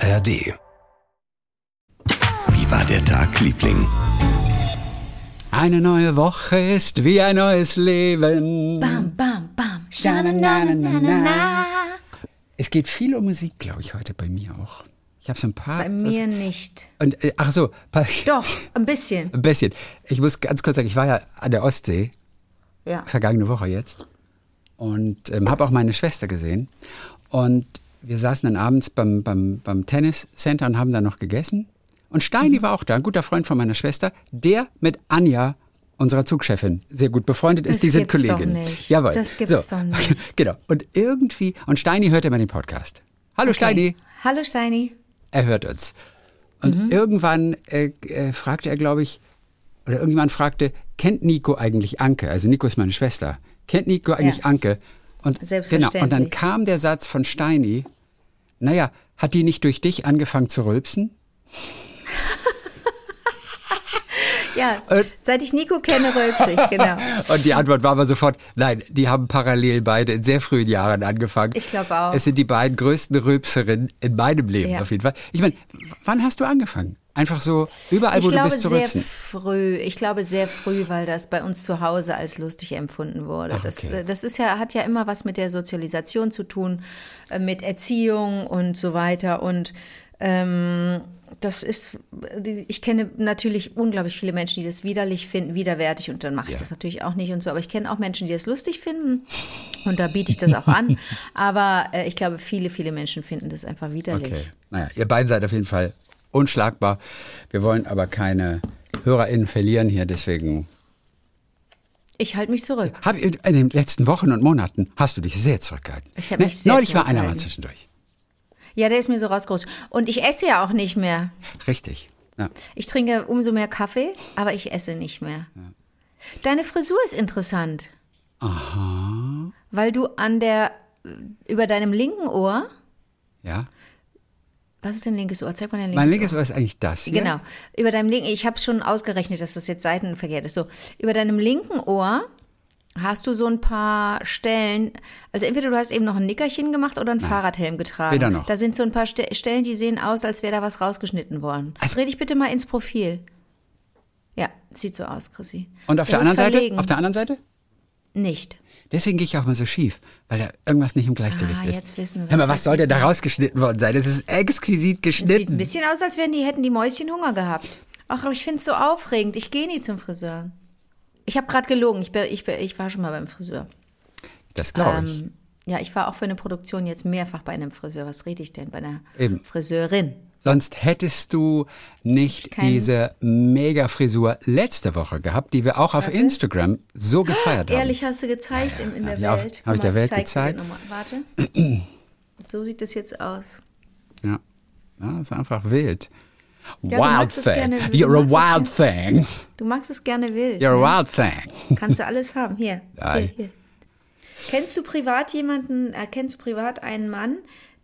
ARD. Wie war der Tag, Liebling? Eine neue Woche ist wie ein neues Leben. Bam, bam, bam. Scha-na-na-na-na-na. Es geht viel um Musik, glaube ich, heute bei mir auch. Ich habe so ein paar. Bei mir nicht. Und, äh, ach so, Doch, ein bisschen. ein bisschen. Ich muss ganz kurz sagen, ich war ja an der Ostsee, Ja. vergangene Woche jetzt, und ähm, habe auch meine Schwester gesehen. Und wir saßen dann abends beim, beim, beim Tenniscenter und haben da noch gegessen. Und Steini Mhm. war auch da, ein guter Freund von meiner Schwester, der mit Anja, unserer Zugchefin, sehr gut befreundet ist. Das Die sind gibt's doch nicht. Jawohl. Das gibt's doch nicht. genau. Und irgendwie, und Steini hört immer den Podcast. Hallo Steini. Hallo Steini. Er hört uns. Und Mhm. irgendwann äh, äh, fragte er, glaube ich, oder irgendjemand fragte, kennt Nico eigentlich Anke? Also Nico ist meine Schwester. Kennt Nico eigentlich Ja. Anke? Und, Selbstverständlich. Genau, und dann kam der Satz von Steini, naja, hat die nicht durch dich angefangen zu rülpsen? Ja, Äh. seit ich Nico kenne, rülpse ich, genau. Und die Antwort war aber sofort, nein, die haben parallel beide in sehr frühen Jahren angefangen. Ich glaube auch. Es sind die beiden größten Rülpserinnen in meinem Leben Ja. auf jeden Fall. Ich meine, wann hast du angefangen? Einfach so überall, Ich wo du glaube bist, zu sehr rülpsen. früh. Ich glaube sehr früh, weil das bei uns zu Hause als lustig empfunden wurde. Ach, Das, okay. äh, das ist ja, hat ja immer was mit der Sozialisation zu tun, äh, mit Erziehung und so weiter. Und ähm, das ist, ich kenne natürlich unglaublich viele Menschen, die das widerlich finden, widerwärtig und dann mache ich Ja. das natürlich auch nicht und so. Aber ich kenne auch Menschen, die das lustig finden und da biete ich das auch an. Aber äh, ich glaube, viele, viele Menschen finden das einfach widerlich. Okay. Naja, ihr beiden seid auf jeden Fall unschlagbar. Wir wollen aber keine HörerInnen verlieren hier, deswegen. Ich halte mich zurück. Hab, in den letzten Wochen und Monaten hast du dich sehr zurückgehalten. Ich hab mich sehr Neulich war einer mal zwischendurch. Ja, der ist mir so rausgerutscht. Und ich esse ja auch nicht mehr. Richtig. Ja. Ich trinke umso mehr Kaffee, aber ich esse nicht mehr. Deine Frisur ist interessant. Aha. Weil du an der, über deinem linken Ohr, ja. Was ist dein linkes Ohr? Zeig mal dein linkes Mein Ohr. linkes Ohr ist eigentlich das hier. Genau. Über deinem linken, ich habe schon ausgerechnet, dass das jetzt seitenverkehrt ist. So, über deinem linken Ohr hast du so ein paar Stellen, also entweder du hast eben noch ein Nickerchen gemacht oder einen Fahrradhelm getragen. Weder noch. Da sind so ein paar Ste Stellen, die sehen aus, als wäre da was rausgeschnitten worden. Also- Dreh dich bitte mal ins Profil. Ja, sieht so aus, Chrissy. Und auf Das der anderen Seite? verlegen. Auf der anderen Seite? Nicht. Deswegen gehe ich auch mal so schief, weil da irgendwas nicht im Gleichgewicht Ah, ist. jetzt wissen wir Hör mal, was soll denn da rausgeschnitten worden sein? Das ist exquisit Sieht ein geschnitten. bisschen aus, als wären die, hätten die Mäuschen Hunger gehabt. Ach, aber ich finde es so aufregend. Ich gehe nie zum Friseur. Ich habe gerade gelogen. Ich, bin, ich, bin, ich war schon mal beim Friseur. Das glaube ich. Ähm, ja, ich war auch für eine Produktion jetzt mehrfach bei einem Friseur. Was rede ich denn? Bei einer Eben. Friseurin. Sonst hättest du nicht Kein- diese Mega-Frisur letzte Woche gehabt, die wir auch auf Instagram so gefeiert haben. Ehrlich hast du gezeigt im, in der hab Welt. hab ich der Welt gezeigt. Warte. so sieht es jetzt aus. Ja. ja, ist einfach wild. du wild thing. gerne- You're a wild thing. Du magst es gerne wild. You're ne? a wild thing. Kannst du alles haben. Hier. Hier, hier. Kennst du privat jemanden, äh, kennst du privat einen Mann,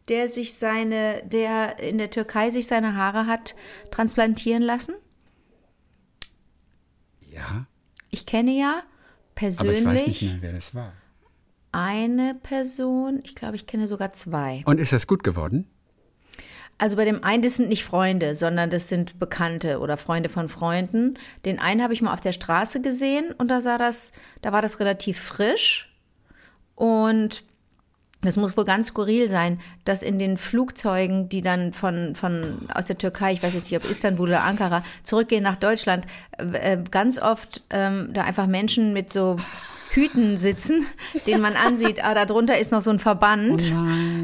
der sich seine, der in der Türkei sich seine Haare hat transplantieren lassen? Ja, Ich kenne ja aber ich weiß persönlich nicht mehr, wer das war. eine Person, ich glaube, ich kenne sogar zwei. Und ist das gut geworden? Also bei dem einen, das sind nicht Freunde, sondern das sind Bekannte oder Freunde von Freunden. Den einen habe ich mal auf der Straße gesehen und da sah das, da war das relativ frisch. Und das muss wohl ganz skurril sein, dass in den Flugzeugen, die dann von, von aus der Türkei, ich weiß jetzt nicht, ob Istanbul oder Ankara, zurückgehen nach Deutschland, äh, ganz oft ähm, da einfach Menschen mit so Hüten sitzen, den man ansieht, ah, da drunter ist noch so ein Verband.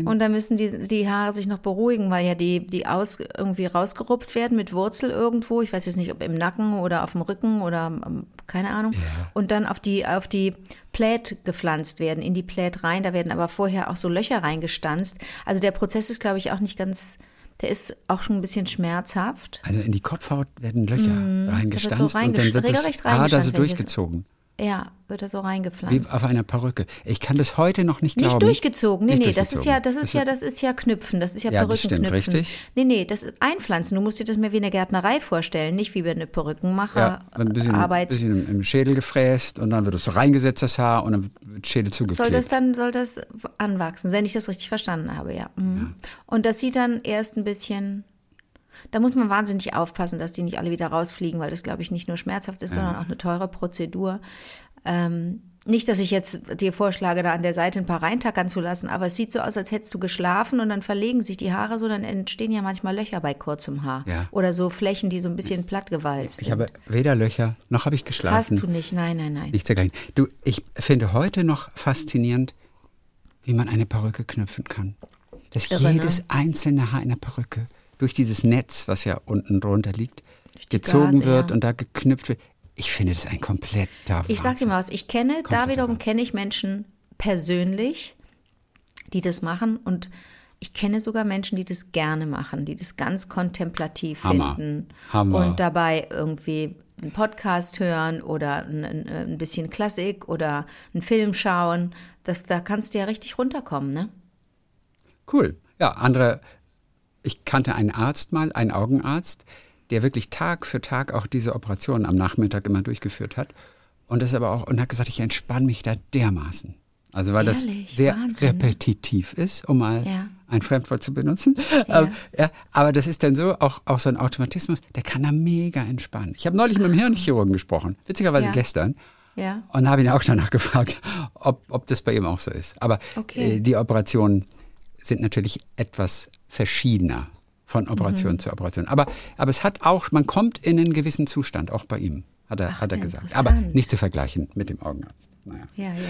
und da müssen die, die Haare sich noch beruhigen, weil ja die, die aus, irgendwie rausgerupft werden mit Wurzel irgendwo. Ich weiß jetzt nicht, ob im Nacken oder auf dem Rücken oder ähm, keine Ahnung. Und dann auf die, auf die Plät gepflanzt werden, in die Plät rein. Da werden aber vorher auch so Löcher reingestanzt. Also der Prozess ist, glaube ich, auch nicht ganz, der ist auch schon ein bisschen schmerzhaft. Also in die Kopfhaut werden Löcher reingestanzt Mhm. so und dann wird das regelrecht Haar da so reingestanzt, durchgezogen. Ja, wird er so Wie reingepflanzt. auf einer Perücke. Ich kann das heute noch nicht glauben. Nicht durchgezogen. Nee, Nicht nee, das ist ja, das durchgezogen. ist ja, das ist ja Knüpfen, das ist ja, Ja, das stimmt, Perückenknüpfen. richtig. Nee, nee, das ist einpflanzen. Du musst dir das mehr wie eine Gärtnerei vorstellen, nicht wie bei einer Perückenmacher Ja, ein bisschen, Arbeit. bisschen im Schädel gefräst und dann wird es so reingesetzt, das Haar, und dann wird Schädel zugeklebt. Soll das dann, soll das anwachsen, wenn ich das richtig verstanden habe, ja. Mhm. Und das sieht dann erst ein bisschen, da muss man wahnsinnig aufpassen, dass die nicht alle wieder rausfliegen, weil das, glaube ich, nicht nur schmerzhaft ist, sondern auch eine teure Prozedur. Ähm, nicht, dass ich jetzt dir vorschlage, da an der Seite ein paar reintackern zu lassen, aber es sieht so aus, als hättest du geschlafen und dann verlegen sich die Haare so, dann entstehen ja manchmal Löcher bei kurzem Haar. Ja. Oder so Flächen, die so ein bisschen plattgewalzt ich sind. habe weder Löcher, noch habe ich geschlafen. Hast du nicht, nein, nein, nein. Nichts dergleichen. Du, ich finde heute noch faszinierend, wie man eine Perücke knüpfen kann. Dass Irre, ne? jedes einzelne Haar in der Perücke durch dieses Netz, was ja unten drunter liegt, gezogen Gase, wird ja. und da geknüpft wird. Ich finde das ein kompletter Ich sag dir mal was, ich kenne, da wiederum kenne ich Menschen persönlich, die das machen und ich kenne sogar Menschen, die das gerne machen, die das ganz kontemplativ Hammer. finden Hammer. und dabei irgendwie einen Podcast hören oder ein, ein, ein bisschen Klassik oder einen Film schauen. Das, da kannst du ja richtig runterkommen, ne? Cool. Ja, andere, ich kannte einen Arzt mal, einen Augenarzt, der wirklich Tag für Tag auch diese Operationen am Nachmittag immer durchgeführt hat. Und das aber auch, und hat gesagt, ich entspanne mich da dermaßen. Also weil Ehrlich? das sehr Wahnsinn, ne? repetitiv ist, um mal Ja. ein Fremdwort zu benutzen. Ja. Ähm, ja, aber das ist dann so, auch, auch so ein Automatismus, der kann da mega entspannen. Ich habe neulich mit dem Hirnchirurgen gesprochen, witzigerweise Ja. gestern. Ja. Und habe ihn auch danach gefragt, ob, ob das bei ihm auch so ist. Aber Okay. äh, die Operationen sind natürlich etwas verschiedener von Operation Mhm. zu Operation. Aber, aber es hat auch, man kommt in einen gewissen Zustand, auch bei ihm, hat er, Ach, hat er gesagt. Aber nicht zu vergleichen mit dem Augenarzt. Naja. Ja, ja, ja, ja.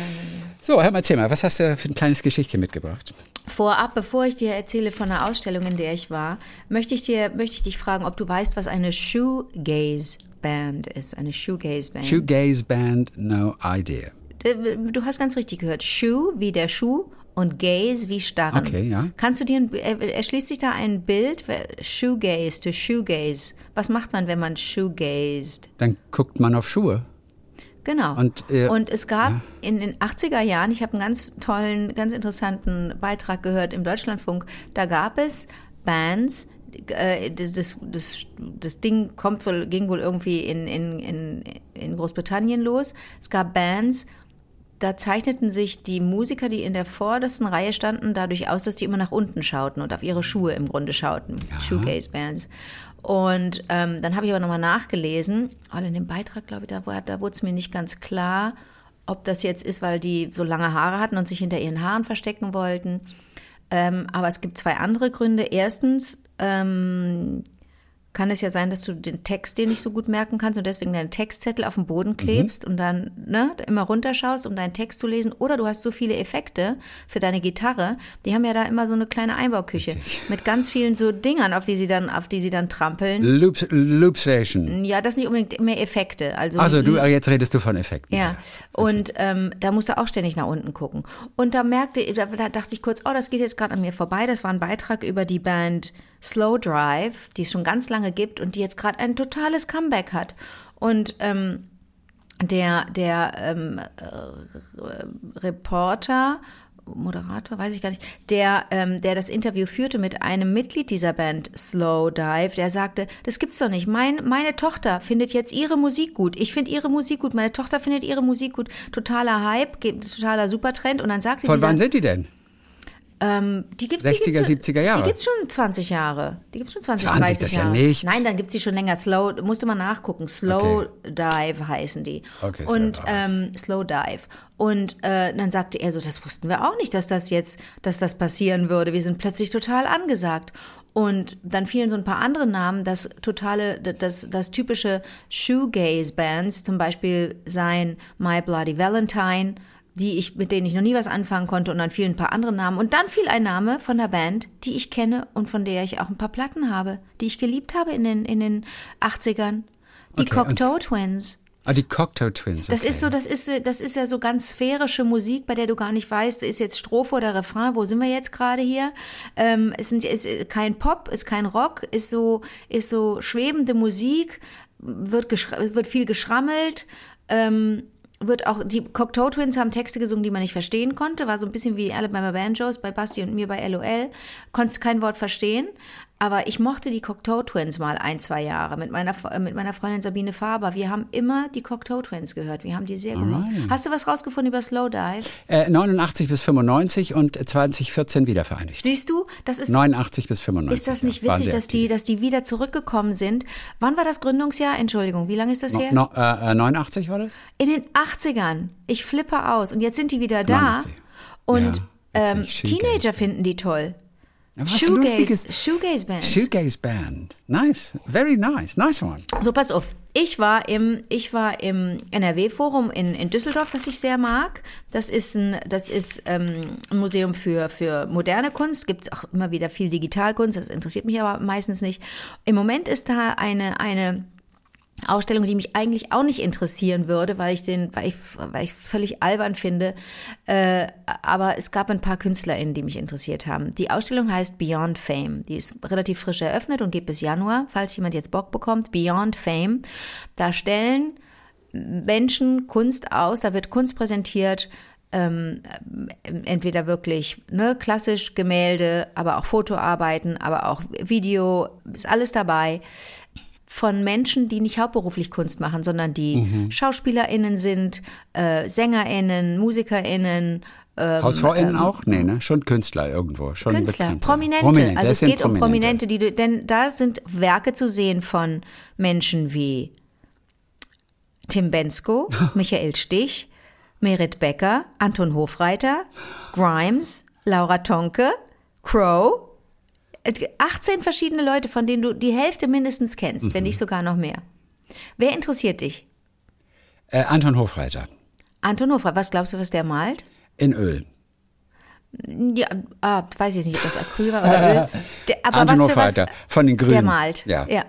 So, mal, erzähl mal, was hast du für ein kleines Geschichtchen mitgebracht? Vorab, bevor ich dir erzähle von einer Ausstellung, in der ich war, möchte ich, dir, möchte ich dich fragen, ob du weißt, was eine Shoegaze-Band ist. Eine Shoegaze-Band. Shoegaze Band, no idea. du hast ganz richtig gehört. Shoe wie der Schuh und Gaze wie starren. Okay, ja. Kannst du dir, erschließt sich da ein Bild? Shoegaze to Shoegaze. Was macht man, wenn man shoegazed? Dann guckt man auf Schuhe. Genau. Und, äh, und es gab in den 80er Jahren, ich habe einen ganz tollen, ganz interessanten Beitrag gehört im Deutschlandfunk, da gab es Bands, äh, das, das, das, das Ding kommt wohl, ging wohl irgendwie in, in, in, in Großbritannien los. Es gab Bands, da zeichneten sich die Musiker, die in der vordersten Reihe standen, dadurch aus, dass die immer nach unten schauten und auf ihre Schuhe im Grunde schauten. Shoegaze-Bands. Und ähm, dann habe ich aber nochmal nachgelesen, und in dem Beitrag, glaube ich, da, war- da wurde es mir nicht ganz klar, ob das jetzt ist, weil die so lange Haare hatten und sich hinter ihren Haaren verstecken wollten. Ähm, aber es gibt zwei andere Gründe. Erstens ähm, kann es ja sein, dass du den Text dir nicht so gut merken kannst und deswegen deinen Textzettel auf den Boden klebst und dann ne, immer runterschaust, um deinen Text zu lesen. Oder du hast so viele Effekte für deine Gitarre. Die haben ja da immer so eine kleine Einbauküche mit ganz vielen so Dingern, auf die sie dann, auf die sie dann trampeln. Loops, Loopstation. Ja, das nicht unbedingt mehr Effekte. Also Also du, jetzt redest du von Effekten. ja, und ähm, da musste auch ständig nach unten gucken. Und da merkte, da, da dachte ich kurz, oh, das geht jetzt gerade an mir vorbei. Das war ein Beitrag über die Band Slow Drive, die es schon ganz lange gibt und die jetzt gerade ein totales Comeback hat. Und ähm, der, der ähm, äh, Reporter, Moderator, weiß ich gar nicht, der, ähm, der das Interview führte mit einem Mitglied dieser Band Slow Dive, der sagte, das gibt's doch nicht. Mein, meine Tochter findet jetzt ihre Musik gut. Ich finde ihre Musik gut. Meine Tochter findet ihre Musik gut. Totaler Hype, totaler Supertrend. Und dann sagte Von dieser, wann sind die denn? Ähm, die gibt's, 60er, die gibt's schon, 70er Jahre? Die gibt's schon 20 Jahre. Die gibt's schon 20, 20, 30 das ist ja Jahre. nichts. Nein, dann gibt's die schon länger. Slow, musste man nachgucken. Slow Dive heißen die. Okay, Und ähm, Slow Dive. Und äh, dann sagte er so, das wussten wir auch nicht, dass das jetzt, dass das passieren würde. Wir sind plötzlich total angesagt. Und dann fielen so ein paar andere Namen, das totale, das, das typische Shoegaze-Bands, zum Beispiel sein My Bloody Valentine, die ich, mit denen ich noch nie was anfangen konnte, und dann fielen ein paar andere Namen. Und dann fiel ein Name von der Band, die ich kenne und von der ich auch ein paar Platten habe, die ich geliebt habe in den, in den 80ern. Die Okay, Cocteau Twins. Ah, die Cocktail Twins. Das okay. ist so, das ist, so- das ist ja so ganz sphärische Musik, bei der du gar nicht weißt, ist jetzt Strophe oder Refrain, wo sind wir jetzt gerade hier? Ähm, es sind, ist kein Pop, ist kein Rock, ist so, ist so schwebende Musik, wird, wird viel geschrammelt. Ähm, wird auch, die Cocteau Twins haben Texte gesungen, die man nicht verstehen konnte. War so ein bisschen wie Alabama Banjos bei Basti und mir bei LOL. Konntest kein Wort verstehen. Aber ich mochte die Cocteau Twins mal ein, zwei Jahre mit meiner, mit meiner Freundin Sabine Faber. Wir haben immer die Cocteau Twins gehört. Wir haben die sehr gemocht. Hast du was rausgefunden über Slowdive? Äh, 89 bis 95 und 2014 wieder vereinigt. Siehst du, das ist 89 bis 95. Ist das nicht ja, witzig, dass die, dass die wieder zurückgekommen sind? Wann war das Gründungsjahr? Entschuldigung, wie lange ist das her? No, äh, äh, 89 war das? In den 80ern. Ich flippe aus. Und jetzt sind die wieder da. 89. Und Ja, ähm. Teenager finden die toll. Was Shoegaze, Lustiges. Shoegaze Band. Shoegaze Band. Nice. Very nice. Nice one. So, pass auf. Ich war im, ich war im NRW-Forum in, in Düsseldorf, das ich sehr mag. Das ist ein, das ist, ähm, ein Museum für, für moderne Kunst. Gibt es auch immer wieder viel Digitalkunst. Das interessiert mich aber meistens nicht. Im Moment ist da eine, eine Ausstellung, die mich eigentlich auch nicht interessieren würde, weil ich den, weil ich, weil ich völlig albern finde. Äh, aber es gab ein paar KünstlerInnen, die mich interessiert haben. Die Ausstellung heißt Beyond Fame. Die ist relativ frisch eröffnet und geht bis Januar, falls jemand jetzt Bock bekommt. Beyond Fame. Da stellen Menschen Kunst aus, da wird Kunst präsentiert, ähm, entweder wirklich ne, klassisch Gemälde, aber auch Fotoarbeiten, aber auch Video, ist alles dabei von Menschen, die nicht hauptberuflich Kunst machen, sondern die Mhm. SchauspielerInnen sind, äh, SängerInnen, MusikerInnen, ähm, HausfrauInnen auch? Nee, ne? Schon Künstler irgendwo. Schon Künstler, Bekannte. Prominente. Prominente. Also es geht um Prominente, die du, denn da sind Werke zu sehen von Menschen wie Tim Bensko, Michael Stich, Merit Becker, Anton Hofreiter, Grimes, Laura Tonke, Crow. 18 verschiedene Leute, von denen du die Hälfte mindestens kennst, wenn nicht sogar noch mehr. Wer interessiert dich? Äh, Anton Hofreiter. Anton Hofreiter, was glaubst du, was der malt? In Öl. Ja, ah, weiß ich nicht, ob das Acryl war oder Öl. Der, aber Anton was für was, Hofreiter. Von den Grünen. Der malt. Ja. ja.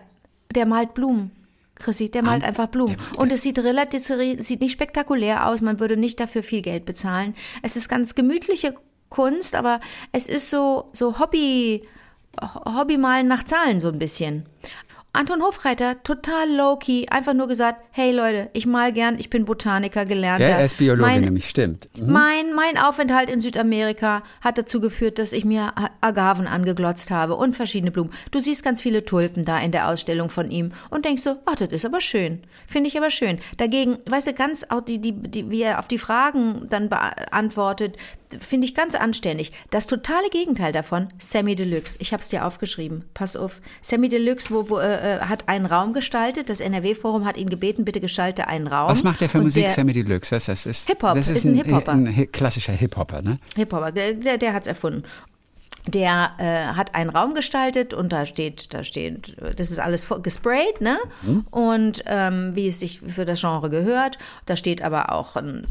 Der malt Blumen. Chrissy, der malt einfach Blumen. Und es sieht relativ, sieht nicht spektakulär aus, man würde nicht dafür viel Geld bezahlen. Es ist ganz gemütliche Kunst, aber es ist so, so Hobby, Hobbymalen nach Zahlen so ein bisschen. Anton Hofreiter, total low-key, einfach nur gesagt, hey Leute, ich mal gern, ich bin Botaniker, gelernter. Ja, er ist Biologe, Mein- nämlich, stimmt. Mhm. mein, mein Aufenthalt in Südamerika hat dazu geführt, dass ich mir Agaven angeglotzt habe und verschiedene Blumen. Du siehst ganz viele Tulpen da in der Ausstellung von ihm und denkst so, ach, das ist aber schön. Finde ich aber schön. Dagegen, weißt du, ganz auch die, die, die, wie er auf die Fragen dann beantwortet, finde ich ganz anständig. Das totale Gegenteil davon, Sammy Deluxe. Ich habe es dir aufgeschrieben. Pass auf. Sammy Deluxe wo, wo, äh, hat einen Raum gestaltet. Das NRW-Forum hat ihn gebeten, bitte gestalte einen Raum. Was macht der für Und Musik, der- Sammy Deluxe? Das, das ist, Hip-Hop, das ist, ist ein Hip-Hopper. ein, Hi- klassischer Hip-Hopper, ne? Hip-Hopper, der, der hat es erfunden. Der äh, hat einen Raum gestaltet und da steht, da steht, das ist alles gesprayt, ne? Und ähm, wie es sich für das Genre gehört. Da steht aber auch, ein,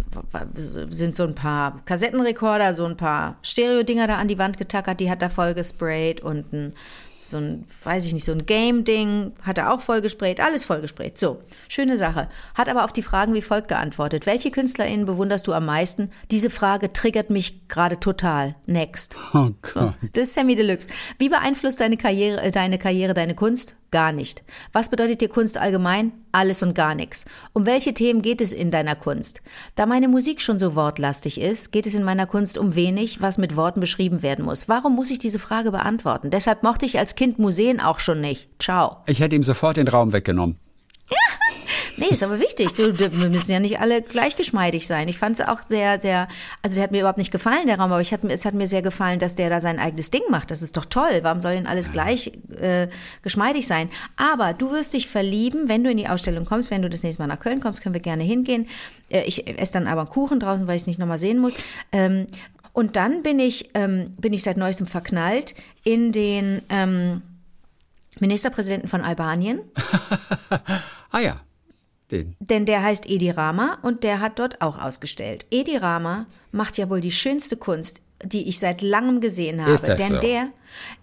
sind so ein paar Kassettenrekorder, so ein paar Stereo-Dinger da an die Wand getackert, die hat er voll gesprayt und ein so ein, weiß ich nicht, so ein Game-Ding, hat er auch voll gesprayt, alles voll gesprayt. So, schöne Sache. Hat aber auf die Fragen wie folgt geantwortet. Welche KünstlerInnen bewunderst du am meisten? Diese Frage triggert mich gerade total. Next. Oh Gott. Das ist Sammy Deluxe. Wie beeinflusst deine Karriere, äh, deine Karriere deine Kunst? Gar nicht. Was bedeutet dir Kunst allgemein? Alles und gar nichts. Um welche Themen geht es in deiner Kunst? Da meine Musik schon so wortlastig ist, geht es in meiner Kunst um wenig, was mit Worten beschrieben werden muss. Warum muss ich diese Frage beantworten? Deshalb mochte ich als Kind Museen auch schon nicht. Ciao. Ich hätte ihm sofort den Raum weggenommen. Nee, ist aber wichtig. Du, wir müssen ja nicht alle gleichgeschmeidig sein. Ich fand es auch sehr, sehr, also der hat mir überhaupt nicht gefallen, der Raum, aber ich hat, es hat mir sehr gefallen, dass der da sein eigenes Ding macht. Das ist doch toll. Warum soll denn alles gleich äh, geschmeidig sein? Aber du wirst dich verlieben, wenn du in die Ausstellung kommst, wenn du das nächste Mal nach Köln kommst, können wir gerne hingehen. Äh, ich esse dann aber einen Kuchen draußen, weil ich es nicht nochmal sehen muss. Ähm, und dann bin ich, ähm, bin ich seit neuestem verknallt in den ähm, Ministerpräsidenten von Albanien. Ah ja, den. Denn der heißt Edi Rama und der hat dort auch ausgestellt. Edi Rama macht ja wohl die schönste Kunst, die ich seit langem gesehen habe. Ist das Denn so? der,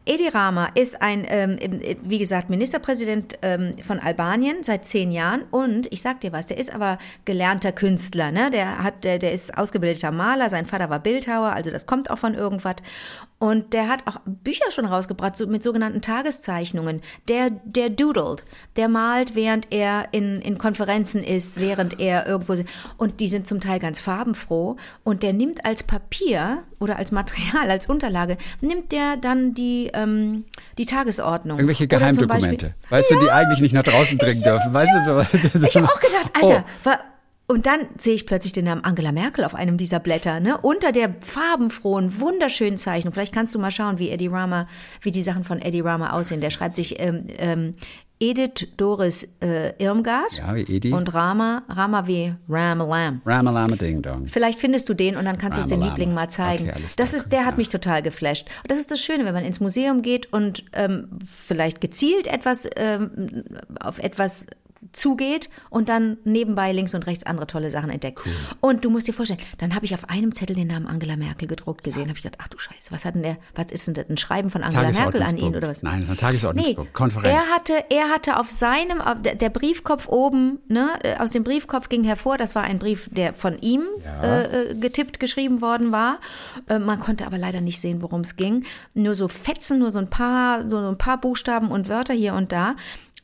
Edi Rama ist ein, ähm, wie gesagt, Ministerpräsident ähm, von Albanien seit zehn Jahren und ich sag dir was, der ist aber gelernter Künstler, ne? Der hat, der, der ist ausgebildeter Maler, sein Vater war Bildhauer, also das kommt auch von irgendwas. Und der hat auch Bücher schon rausgebracht so, mit sogenannten Tageszeichnungen. Der, der doodelt, der malt, während er in, in Konferenzen ist, während er irgendwo und die sind zum Teil ganz farbenfroh und der nimmt als Papier oder als Material, als Unterlage, nimmt der dann die, ähm, die Tagesordnung. Irgendwelche Geheimdokumente, weißt ja, du, die eigentlich nicht nach draußen dringen ja, dürfen, weißt ja. du so. Ich habe auch gedacht, Alter, oh. war, und dann sehe ich plötzlich den Namen Angela Merkel auf einem dieser Blätter, ne? Unter der farbenfrohen, wunderschönen Zeichnung. Vielleicht kannst du mal schauen, wie Eddie Rama, wie die Sachen von Eddie Rama aussehen. Der schreibt sich ähm, ähm, Edith Doris äh, Irmgard ja, wie Edi. und Rama, Rama wie Ramalam. Ramalam Ding Dong. Vielleicht findest du den und dann kannst du es den Lieblingen mal zeigen. Okay, das ist, der hat mich total geflasht. Und das ist das Schöne, wenn man ins Museum geht und ähm, vielleicht gezielt etwas ähm, auf etwas zugeht und dann nebenbei links und rechts andere tolle Sachen entdeckt. Cool. Und du musst dir vorstellen, dann habe ich auf einem Zettel den Namen Angela Merkel gedruckt gesehen, habe ich gedacht, ach du Scheiße, was hat denn der, was ist denn das, ein Schreiben von Angela Merkel an ihn oder was? Nein, ein Tagesordnungspunkt, nee, Konferenz. Er hatte, er hatte auf seinem, der, der, Briefkopf oben, ne, aus dem Briefkopf ging hervor, das war ein Brief, der von ihm ja. äh, getippt geschrieben worden war. Äh, man konnte aber leider nicht sehen, worum es ging. Nur so Fetzen, nur so ein paar, so ein paar Buchstaben und Wörter hier und da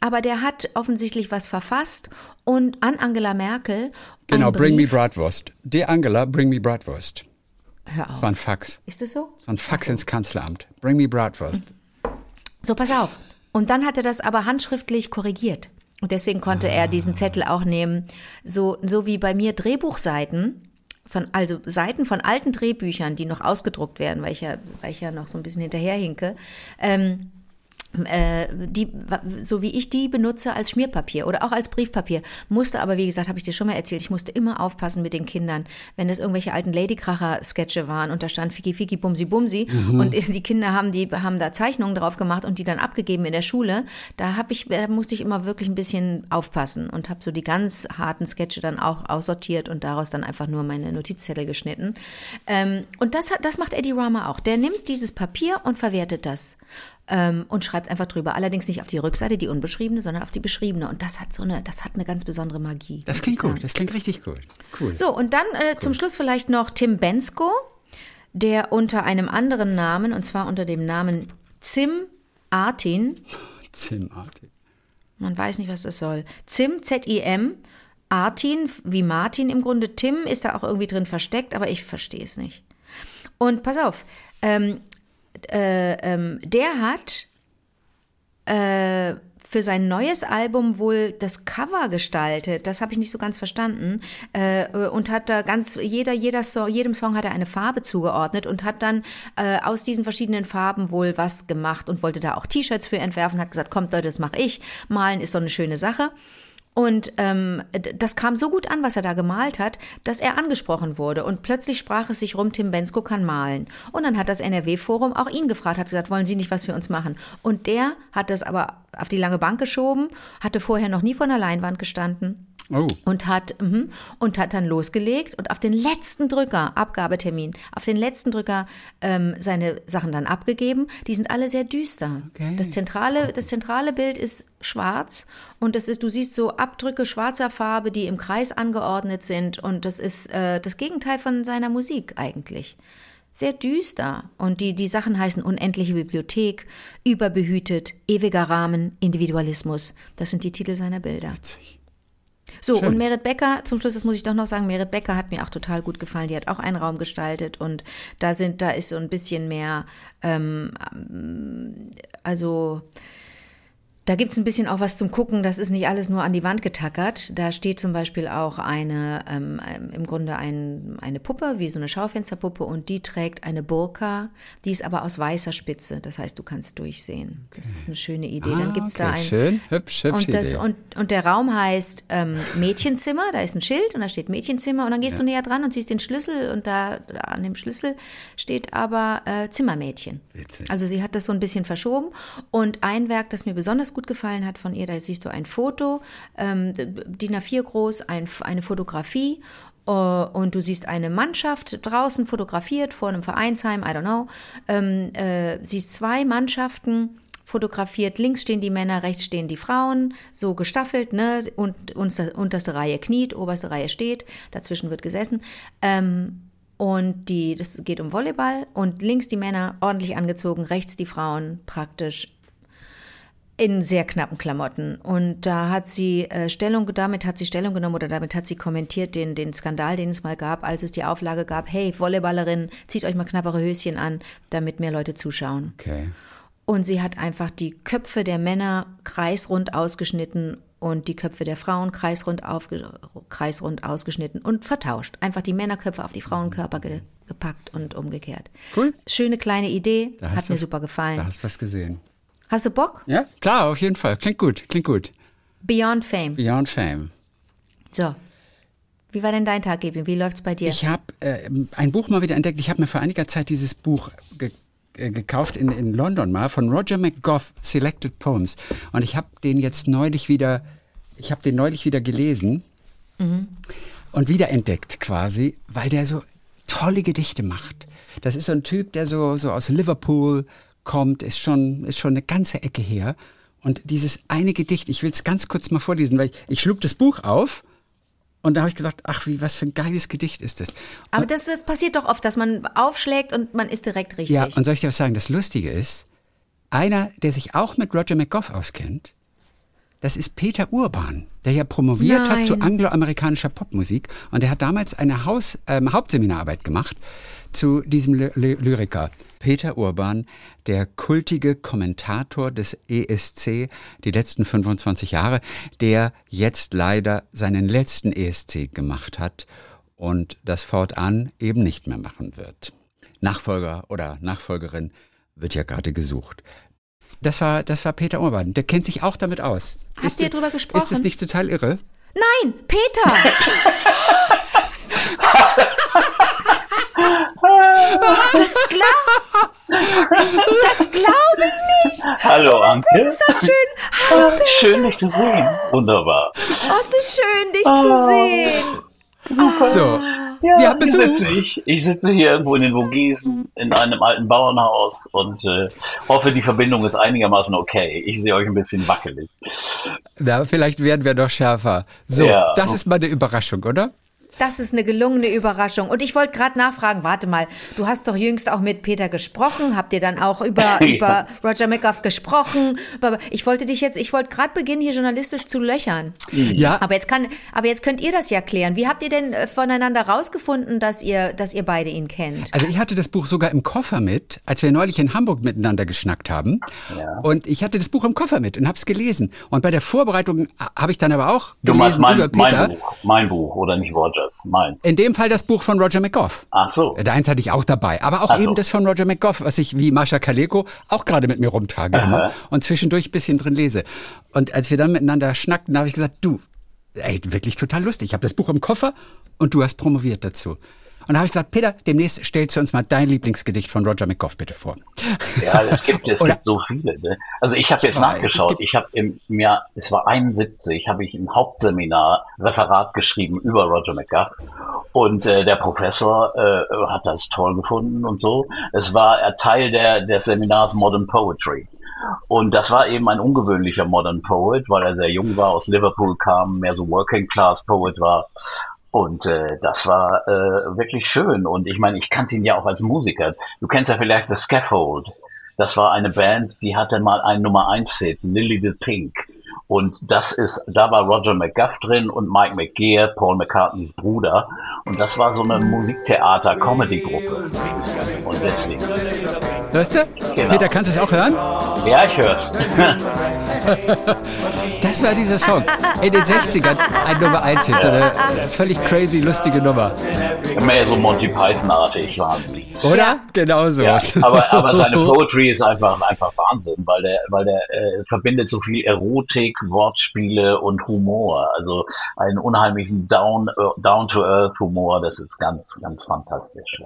aber der hat offensichtlich was verfasst und an Angela Merkel. Genau, bring me Bratwurst. Die Angela, bring me Bratwurst. Hör auf. Das war ein Fax. Ist das so? Das war ein Fax so. ins Kanzleramt. Bring me Bratwurst. So, pass auf. Und dann hat er das aber handschriftlich korrigiert. Und deswegen konnte ah. er diesen ah. Zettel auch nehmen. So, so wie bei mir Drehbuchseiten. Von, also Seiten von alten Drehbüchern, die noch ausgedruckt werden, weil ich ja, weil ich ja noch so ein bisschen hinterherhinke. Ähm, äh, die, so wie ich die benutze als Schmierpapier oder auch als Briefpapier. Musste aber, wie gesagt, habe ich dir schon mal erzählt, ich musste immer aufpassen mit den Kindern, wenn es irgendwelche alten Ladykracher-Sketche waren und da stand Fiki Fiki Bumsi Bumsi mhm. und die Kinder haben die haben da Zeichnungen drauf gemacht und die dann abgegeben in der Schule. Da habe ich, da musste ich immer wirklich ein bisschen aufpassen und habe so die ganz harten Sketche dann auch aussortiert und daraus dann einfach nur meine Notizzettel geschnitten. Ähm, und das, das macht Eddie Rama auch. Der nimmt dieses Papier und verwertet das ähm, und schreibt einfach drüber. Allerdings nicht auf die Rückseite, die unbeschriebene, sondern auf die beschriebene. Und das hat so eine, das hat eine ganz besondere Magie. Das klingt gut, das klingt richtig gut. Cool. So, und dann äh, cool. zum Schluss vielleicht noch Tim Bensko, der unter einem anderen Namen, und zwar unter dem Namen Zim Artin. Zim Artin. Man weiß nicht, was das soll. Zim, Z-I-M, Artin, wie Martin im Grunde. Tim ist da auch irgendwie drin versteckt, aber ich verstehe es nicht. Und pass auf, ähm, äh, ähm, der hat äh, für sein neues Album wohl das Cover gestaltet. Das habe ich nicht so ganz verstanden. Äh, und hat da ganz, jeder, jeder Song, jedem Song hat er eine Farbe zugeordnet und hat dann äh, aus diesen verschiedenen Farben wohl was gemacht und wollte da auch T-Shirts für entwerfen, hat gesagt, kommt Leute, das mache ich. Malen ist so eine schöne Sache. Und ähm, das kam so gut an, was er da gemalt hat, dass er angesprochen wurde. Und plötzlich sprach es sich rum, Tim Bensko kann malen. Und dann hat das NRW-Forum auch ihn gefragt, hat gesagt, wollen Sie nicht was für uns machen? Und der hat das aber auf die lange Bank geschoben, hatte vorher noch nie vor einer Leinwand gestanden Oh. Und hat mh, und hat dann losgelegt und auf den letzten Drücker, Abgabetermin, auf den letzten Drücker ähm, seine Sachen dann abgegeben. Die sind alle sehr düster. Okay. Das zentrale, das zentrale Bild ist schwarz und das ist, du siehst so Abdrücke schwarzer Farbe, die im Kreis angeordnet sind und das ist äh, das Gegenteil von seiner Musik eigentlich sehr düster. Und die, die Sachen heißen Unendliche Bibliothek, Überbehütet, Ewiger Rahmen, Individualismus. Das sind die Titel seiner Bilder. Witzig. So, Schön. und Merit Becker, zum Schluss, das muss ich doch noch sagen, Merit Becker hat mir auch total gut gefallen. Die hat auch einen Raum gestaltet und da sind, da ist so ein bisschen mehr, ähm, also da gibt es ein bisschen auch was zum Gucken, das ist nicht alles nur an die Wand getackert. Da steht zum Beispiel auch eine, ähm, im Grunde ein, eine Puppe, wie so eine Schaufensterpuppe, und die trägt eine Burka, die ist aber aus weißer Spitze. Das heißt, du kannst durchsehen. Das ist eine schöne Idee. Ah, Dann gibt es okay. da ein. Schön, hübsch, hübsch. Und, das, und, und der Raum heißt ähm, Mädchenzimmer, da ist ein Schild und da steht Mädchenzimmer und dann gehst ja. du näher dran und siehst den Schlüssel und da, da an dem Schlüssel steht aber äh, Zimmermädchen. Witzig. Also sie hat das so ein bisschen verschoben. Und ein Werk, das mir besonders gut gefallen hat von ihr. Da siehst du ein Foto, ähm, DIN A4 groß, ein, eine Fotografie äh, und du siehst eine Mannschaft draußen fotografiert vor einem Vereinsheim, I don't know, ähm, äh, siehst zwei Mannschaften fotografiert. Links stehen die Männer, rechts stehen die Frauen, so gestaffelt, ne? Und unterste Reihe kniet, oberste Reihe steht, dazwischen wird gesessen. Ähm, und die, das geht um Volleyball und links die Männer ordentlich angezogen, rechts die Frauen praktisch in sehr knappen Klamotten. Und da hat sie äh, Stellung, damit hat sie Stellung genommen oder damit hat sie kommentiert den, den Skandal, den es mal gab, als es die Auflage gab, hey, Volleyballerin, zieht euch mal knappere Höschen an, damit mehr Leute zuschauen. Okay. Und sie hat einfach die Köpfe der Männer kreisrund ausgeschnitten und die Köpfe der Frauen kreisrund, aufge, kreisrund ausgeschnitten und vertauscht. Einfach die Männerköpfe auf die Frauenkörper ge, gepackt und umgekehrt. Cool. Schöne kleine Idee, hat mir was, super gefallen. Da hast du was gesehen. Hast du Bock? Ja, klar, auf jeden Fall. Klingt gut, klingt gut. Beyond Fame. Beyond Fame. So. Wie war denn dein Tag, Edwin? Wie läuft's bei dir? Ich habe äh, ein Buch mal wieder entdeckt. Ich habe mir vor einiger Zeit dieses Buch ge äh, gekauft in, in London mal von Roger McGough, Selected Poems. Und ich habe den jetzt neulich wieder, ich habe den neulich wieder gelesen mhm. und wiederentdeckt quasi, weil der so tolle Gedichte macht. Das ist so ein Typ, der so, so aus Liverpool kommt, ist schon, ist schon eine ganze Ecke her. Und dieses eine Gedicht, ich will es ganz kurz mal vorlesen, weil ich, ich schlug das Buch auf und da habe ich gesagt, ach, wie, was für ein geiles Gedicht ist das. Aber das, das, passiert doch oft, dass man aufschlägt und man ist direkt richtig. Ja, und soll ich dir was sagen? Das Lustige ist, einer, der sich auch mit Roger McGough auskennt, das ist Peter Urban, der ja promoviert Nein. hat zu angloamerikanischer Popmusik. Und der hat damals eine Haus, ähm, Hauptseminararbeit gemacht zu diesem Ly Lyriker. Peter Urban, der kultige Kommentator des ESC die letzten 25 Jahre, der jetzt leider seinen letzten ESC gemacht hat und das fortan eben nicht mehr machen wird. Nachfolger oder Nachfolgerin wird ja gerade gesucht. Das war, das war Peter Urban. Der kennt sich auch damit aus. Hast ist ihr drüber gesprochen? Ist das nicht total irre? Nein, Peter! Das glaube das glaub ich nicht. Hallo, Anke. Ist das schön? Hallo, Peter. Schön, dich zu sehen. Wunderbar. Oh, es ist schön, dich oh. zu sehen. Super. So. Ja, ja hier sitze ich. Ich sitze hier irgendwo in den Vogesen in einem alten Bauernhaus und äh, hoffe, die Verbindung ist einigermaßen okay. Ich sehe euch ein bisschen wackelig. Na, vielleicht werden wir doch schärfer. So, ja. das ist mal eine Überraschung, oder? Das ist eine gelungene Überraschung. Und ich wollte gerade nachfragen, warte mal, du hast doch jüngst auch mit Peter gesprochen, habt ihr dann auch über, ja. über Roger McGough gesprochen? Ich wollte dich jetzt, ich wollte gerade beginnen, hier journalistisch zu löchern. Ja. Aber jetzt kann, aber jetzt könnt ihr das ja klären. Wie habt ihr denn äh, voneinander rausgefunden, dass ihr, dass ihr beide ihn kennt? Also ich hatte das Buch sogar im Koffer mit, als wir neulich in Hamburg miteinander geschnackt haben. Ja. Und ich hatte das Buch im Koffer mit und habe es gelesen. Und bei der Vorbereitung äh, habe ich dann aber auch du gelesen mein, über Peter. Mein Buch, mein Buch oder nicht Roger? Das, meins. In dem Fall das Buch von Roger McGough. Ach so. Da eins hatte ich auch dabei. Aber auch Ach eben so. das von Roger McGough, was ich wie Mascha Kaleko auch gerade mit mir rumtrage immer und zwischendurch ein bisschen drin lese. Und als wir dann miteinander schnackten, habe ich gesagt, du, ey, wirklich total lustig. Ich habe das Buch im Koffer und du hast promoviert dazu. Und da habe ich gesagt, Peter, demnächst stellst du uns mal dein Lieblingsgedicht von Roger McGough bitte vor. Ja, es gibt, es gibt so viele. Ne? Also ich habe jetzt weiß, nachgeschaut. Ich habe im Jahr, es war 71, habe ich ein Hauptseminar Referat geschrieben über Roger McGough. Und äh, der Professor äh, hat das toll gefunden und so. Es war Teil der, des Seminars Modern Poetry. Und das war eben ein ungewöhnlicher Modern Poet, weil er sehr jung war, aus Liverpool kam, mehr so Working Class Poet war. Und äh, das war äh, wirklich schön. Und ich meine, ich kannte ihn ja auch als Musiker. Du kennst ja vielleicht The Scaffold. Das war eine Band, die hatte mal einen Nummer 1 Hit, Lily the Pink. Und das ist, da war Roger McGuff drin und Mike McGear, Paul McCartneys Bruder. Und das war so eine Musiktheater-Comedy-Gruppe. Und deswegen. Hörst du? Genau. Peter, kannst du es auch hören? Ja, ich hör's. Das war dieser Song. In den 60ern ein Nummer 1 Hit, so eine völlig crazy, lustige Nummer. Mehr so Monty Python-artig waren. Oder? Ja. Genau so. Ja, aber, aber seine Poetry ist einfach, einfach Wahnsinn, weil der, weil der äh, verbindet so viel Erotik, Wortspiele und Humor. Also einen unheimlichen Down, äh, das ist ganz, ganz fantastisch.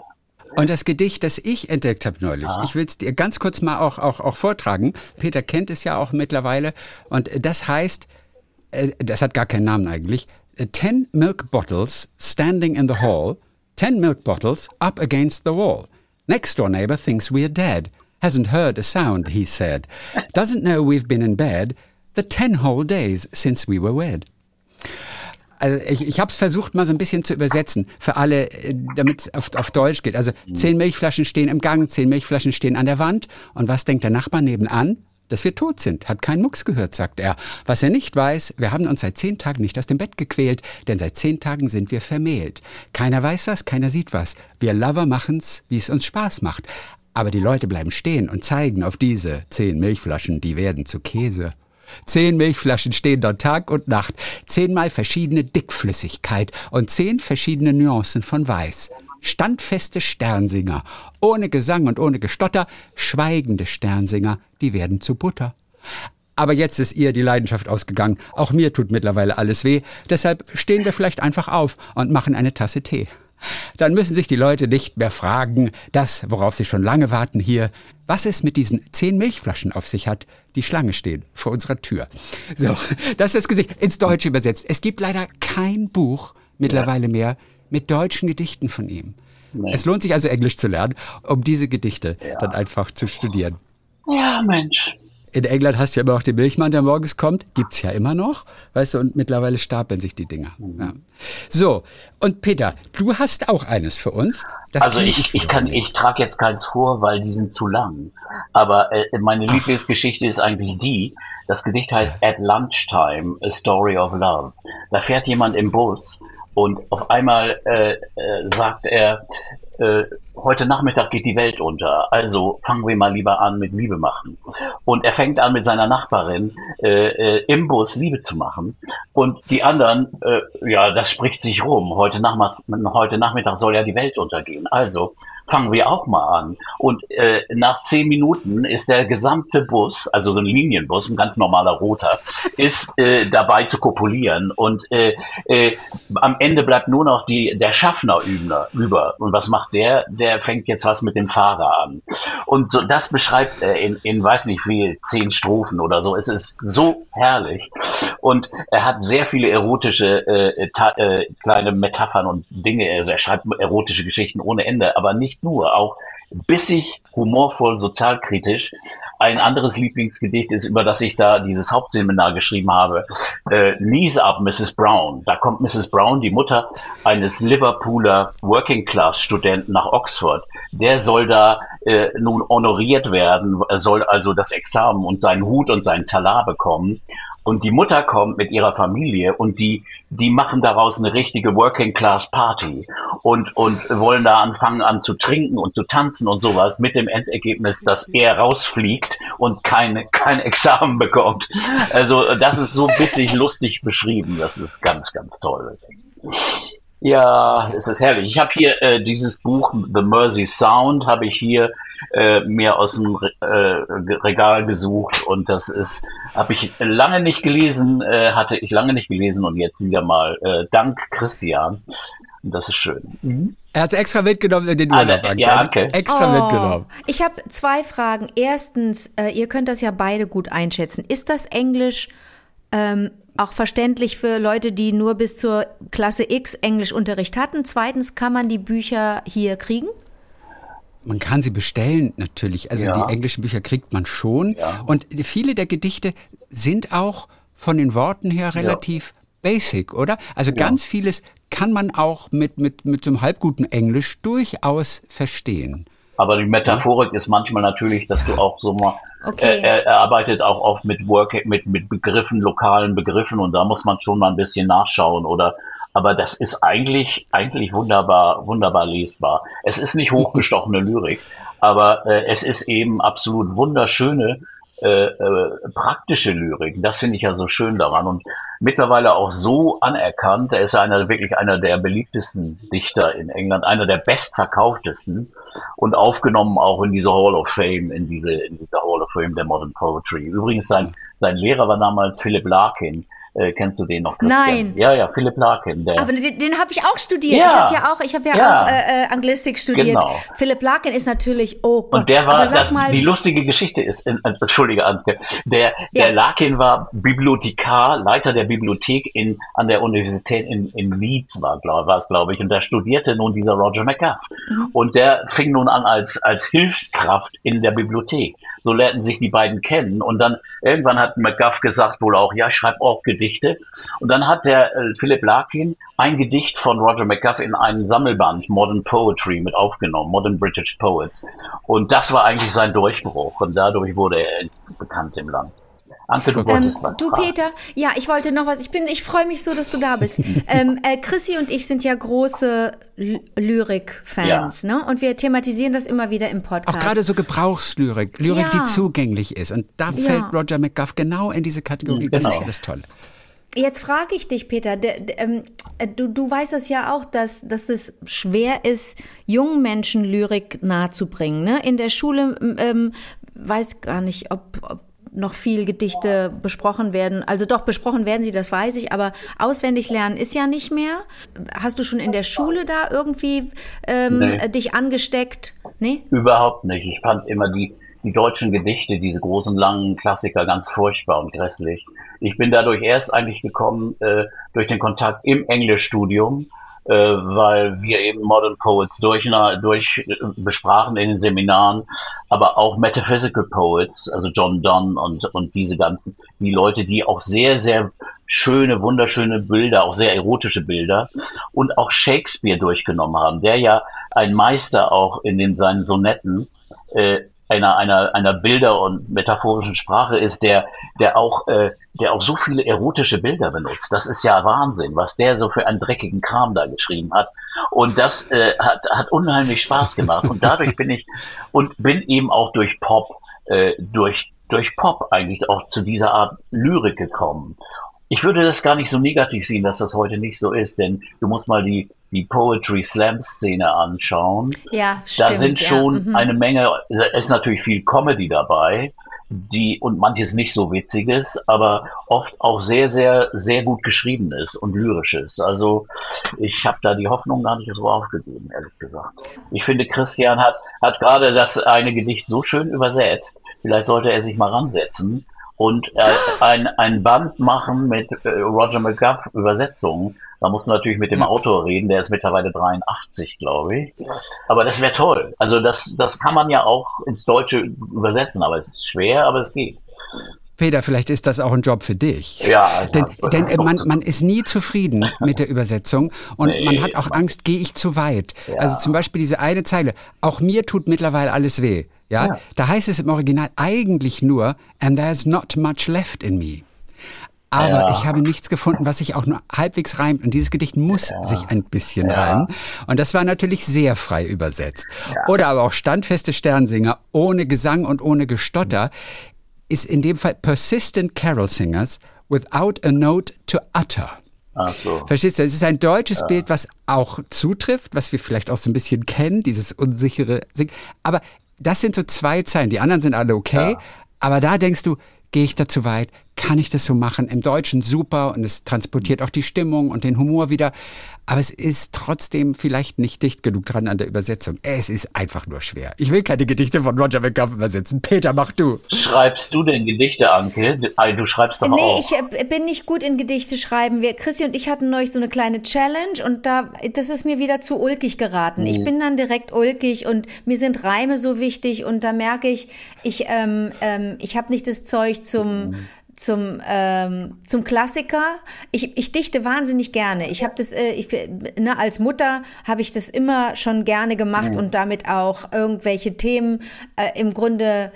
Und das Gedicht, das ich entdeckt habe neulich, ja. ich will es dir ganz kurz mal auch, auch, auch vortragen. Peter kennt es ja auch mittlerweile. Und das heißt, äh, das hat gar keinen Namen eigentlich, ten milk bottles standing in the hall, ten milk bottles up against the wall. Next door neighbor thinks we're dead. Hasn't heard a sound, he said. Doesn't know we've been in bed the ten whole days since we were wed. Also ich, ich habe es versucht, mal so ein bisschen zu übersetzen für alle, äh, damit es auf, auf Deutsch geht. Also zehn Milchflaschen stehen im Gang, zehn Milchflaschen stehen an der Wand. Und was denkt der Nachbar nebenan? Dass wir tot sind, hat kein Mucks gehört, sagt er. Was er nicht weiß, wir haben uns seit zehn Tagen nicht aus dem Bett gequält, denn seit zehn Tagen sind wir vermählt. Keiner weiß was, keiner sieht was. Wir Lover machen's, wie es uns Spaß macht. Aber die Leute bleiben stehen und zeigen auf diese zehn Milchflaschen, die werden zu Käse. Zehn Milchflaschen stehen dort Tag und Nacht, zehnmal verschiedene Dickflüssigkeit und zehn verschiedene Nuancen von Weiß. Standfeste Sternsinger, ohne Gesang und ohne Gestotter, schweigende Sternsinger, die werden zu Butter. Aber jetzt ist ihr die Leidenschaft ausgegangen. Auch mir tut mittlerweile alles weh. Deshalb stehen wir vielleicht einfach auf und machen eine Tasse Tee. Dann müssen sich die Leute nicht mehr fragen, das, worauf sie schon lange warten hier, was es mit diesen zehn Milchflaschen auf sich hat, die Schlange stehen vor unserer Tür. So, das ist das Gesicht ins Deutsche übersetzt. Es gibt leider kein Buch mittlerweile mehr mit deutschen Gedichten von ihm. Nee. Es lohnt sich also Englisch zu lernen, um diese Gedichte ja. dann einfach zu studieren. Ja, Mensch in England hast du ja immer noch den Milchmann, der morgens kommt. Gibt's ja immer noch. Weißt du, und mittlerweile stapeln sich die Dinger. Ja. So, und Peter, du hast auch eines für uns. Das also ich, ich, ich kann, nicht. ich trage jetzt keins vor, weil die sind zu lang. Aber äh, meine Ach. Lieblingsgeschichte ist eigentlich die. Das Gedicht heißt At Lunchtime, A Story of Love. Da fährt jemand im Bus und auf einmal äh, äh, sagt er, äh, heute Nachmittag geht die Welt unter, also fangen wir mal lieber an mit Liebe machen. Und er fängt an mit seiner Nachbarin äh, äh, im Bus Liebe zu machen. Und die anderen, äh, ja, das spricht sich rum. Heute Nachmittag, heute Nachmittag soll ja die Welt untergehen. Also fangen wir auch mal an. Und äh, nach zehn Minuten ist der gesamte Bus, also so ein Linienbus, ein ganz normaler roter, ist äh, dabei zu kopulieren. Und äh, äh, am Ende bleibt nur noch die, der Schaffner über. Und was macht der? Der fängt jetzt was mit dem Fahrer an. Und so, das beschreibt er in, in, weiß nicht wie, zehn Strophen oder so. Es ist so herrlich. Und er hat sehr viele erotische äh, äh, kleine Metaphern und Dinge. Also er schreibt erotische Geschichten ohne Ende, aber nicht nur, auch bissig, humorvoll, sozialkritisch. Ein anderes Lieblingsgedicht ist, über das ich da dieses Hauptseminar geschrieben habe, äh, Knees Up, Mrs. Brown. Da kommt Mrs. Brown, die Mutter eines Liverpooler Working-Class-Studenten nach Oxford. Der soll da äh, nun honoriert werden, soll also das Examen und seinen Hut und seinen Talar bekommen. Und die Mutter kommt mit ihrer Familie und die, die machen daraus eine richtige Working Class Party und, und wollen da anfangen an zu trinken und zu tanzen und sowas mit dem Endergebnis, dass er rausfliegt und kein, kein Examen bekommt. Also das ist so bissig lustig beschrieben. Das ist ganz, ganz toll. Ja, es ist herrlich. Ich habe hier äh, dieses Buch The Mersey Sound habe ich hier äh, mir aus dem äh, Regal gesucht und das ist, habe ich lange nicht gelesen, äh, hatte ich lange nicht gelesen und jetzt wieder mal äh, dank Christian. Das ist schön. Mhm. Er hat es extra mitgenommen in den Urlaub. Alle, ja, okay. Extra oh, mitgenommen. Ich habe zwei Fragen. Erstens, äh, ihr könnt das ja beide gut einschätzen. Ist das Englisch ähm, auch verständlich für Leute, die nur bis zur Klasse X Englischunterricht hatten? Zweitens, kann man die Bücher hier kriegen? Man kann sie bestellen natürlich. Also ja. die englischen Bücher kriegt man schon. Ja. Und viele der Gedichte sind auch von den Worten her relativ ja. basic, oder? Also ganz vieles kann man auch mit, mit, mit so einem halbguten Englisch durchaus verstehen. Aber die Metaphorik ist manchmal natürlich, dass du auch so mal, okay. äh, er arbeitet auch oft mit Work, mit, mit Begriffen, lokalen Begriffen und da muss man schon mal ein bisschen nachschauen oder aber das ist eigentlich, eigentlich wunderbar, wunderbar lesbar. Es ist nicht hochgestochene Lyrik, aber äh, es ist eben absolut wunderschöne, äh, äh, praktische Lyrik. Das finde ich ja so schön daran und mittlerweile auch so anerkannt. Er ist einer, wirklich einer der beliebtesten Dichter in England, einer der bestverkauftesten und aufgenommen auch in diese Hall of Fame, in diese, in diese Hall of Fame der Modern Poetry. Übrigens sein, sein Lehrer war damals Philip Larkin, Äh, kennst du den noch? Christian? Nein. Ja, ja, Philipp Larkin. Der Aber den, den habe ich auch studiert. Ja. Ich habe ja auch, ich habe ja, ja, auch äh, äh, Anglistik studiert. Genau. Philipp Larkin ist natürlich, oh Gott. Und der war, das, mal, die lustige Geschichte ist, in, äh, entschuldige Anke, der, der ja. Larkin war Bibliothekar, Leiter der Bibliothek in, an der Universität in, in Leeds war, glaub, war es, glaube ich. Und da studierte nun dieser Roger McGuff. Mhm. Und der fing nun an als, als Hilfskraft in der Bibliothek. So lernten sich die beiden kennen. Und dann irgendwann hat McGuff gesagt wohl auch, ja, ich schreibe auch Gedichte. Und dann hat der äh, Philipp Larkin ein Gedicht von Roger McGuff in einen Sammelband Modern Poetry mit aufgenommen, Modern British Poets. Und das war eigentlich sein Durchbruch. Und dadurch wurde er bekannt im Land. Anke, du ähm, was Du, fragen. Peter, ja, ich wollte noch was. Ich bin, ich freue mich so, dass du da bist. ähm, äh, Chrissy und ich sind ja große Lyrik-Fans, ja. ne? Und wir thematisieren das immer wieder im Podcast. Auch gerade so Gebrauchslyrik, Lyrik, ja. die zugänglich ist. Und da fällt ja. Roger McGuff genau in diese Kategorie. Das genau. ist ja das Tolle. Jetzt frage ich dich, Peter, de, de, ähm, äh, du, du weißt das ja auch, dass, dass es schwer ist, jungen Menschen Lyrik nahezubringen. Ne? In der Schule ähm, weiß gar nicht, ob, ob noch viel Gedichte besprochen werden. Also doch, besprochen werden sie, das weiß ich, aber auswendig lernen ist ja nicht mehr. Hast du schon in der Schule da irgendwie ähm, nee. dich angesteckt? Nee? Überhaupt nicht. Ich fand immer die, die deutschen Gedichte, diese großen, langen Klassiker, ganz furchtbar und grässlich. Ich bin dadurch erst eigentlich gekommen äh, durch den Kontakt im Englischstudium äh, weil wir eben Modern Poets durch, durch äh, besprachen in den Seminaren, aber auch Metaphysical Poets, also John Donne und, und diese ganzen, die Leute, die auch sehr, sehr schöne, wunderschöne Bilder, auch sehr erotische Bilder und auch Shakespeare durchgenommen haben, der ja ein Meister auch in den seinen Sonetten äh, einer, einer, einer Bilder- und metaphorischen Sprache ist, der, der auch, äh, der auch so viele erotische Bilder benutzt. Das ist ja Wahnsinn, was der so für einen dreckigen Kram da geschrieben hat. Und das äh, hat, hat unheimlich Spaß gemacht. Und dadurch bin ich und bin eben auch durch Pop, äh, durch, durch Pop eigentlich auch zu dieser Art Lyrik gekommen. Ich würde das gar nicht so negativ sehen, dass das heute nicht so ist, denn du musst mal die, die Poetry Slam Szene anschauen. Ja, stimmt. Da sind schon ja. mhm. eine Menge, da ist natürlich viel Comedy dabei, die und manches nicht so witziges, aber oft auch sehr, sehr, sehr gut geschriebenes und lyrisches. Also ich habe da die Hoffnung gar nicht so aufgegeben, ehrlich gesagt. Ich finde, Christian hat, hat gerade das eine Gedicht so schön übersetzt. Vielleicht sollte er sich mal ransetzen und äh, ein, ein Band machen mit äh, Roger McGuff Übersetzungen. Da muss man natürlich mit dem Autor reden, der ist mittlerweile 83, glaube ich. Aber das wäre toll. Also das, das kann man ja auch ins Deutsche übersetzen, aber es ist schwer, aber es geht. Peter, vielleicht ist das auch ein Job für dich. Ja. Also denn denn äh, man, man ist nie zufrieden mit der Übersetzung und nee, man hat auch Angst, gehe ich zu weit. Ja. Also zum Beispiel diese eine Zeile, auch mir tut mittlerweile alles weh. Ja? ja? Da heißt es im Original eigentlich nur, and there's not much left in me. Aber ja. ich habe nichts gefunden, was sich auch nur halbwegs reimt. Und dieses Gedicht muss ja. sich ein bisschen ja. reimen. Und das war natürlich sehr frei übersetzt. Oder aber auch standfeste Sternsinger ohne Gesang und ohne Gestotter ist in dem Fall persistent carol singers without a note to utter. Ach so. Verstehst du? Es ist ein deutsches Bild, was auch zutrifft, was wir vielleicht auch so ein bisschen kennen, dieses unsichere Singen. Aber das sind so zwei Zeilen. Die anderen sind alle okay. Ja. Aber da denkst du, gehe ich da zu weit? Kann ich das so machen? Im Deutschen super und es transportiert auch die Stimmung und den Humor wieder. Aber es ist trotzdem vielleicht nicht dicht genug dran an der Übersetzung. Es ist einfach nur schwer. Ich will keine Gedichte von Roger McGuff übersetzen. Peter, mach du. Schreibst du denn Gedichte, Anke? Du schreibst doch nee, auch. Nee, ich bin nicht gut in Gedichte schreiben. Wir, Chrissy und ich hatten neulich so eine kleine Challenge und da, das ist mir wieder zu ulkig geraten. Mhm. Ich bin dann direkt ulkig und mir sind Reime so wichtig und da merke ich, ich, ähm, ähm, ich habe nicht das Zeug zum, mhm zum, ähm, zum Klassiker. Ich, ich dichte wahnsinnig gerne. Ich habe das, äh, ich, ne, als Mutter habe ich das immer schon gerne gemacht mhm. und damit auch irgendwelche Themen äh, im Grunde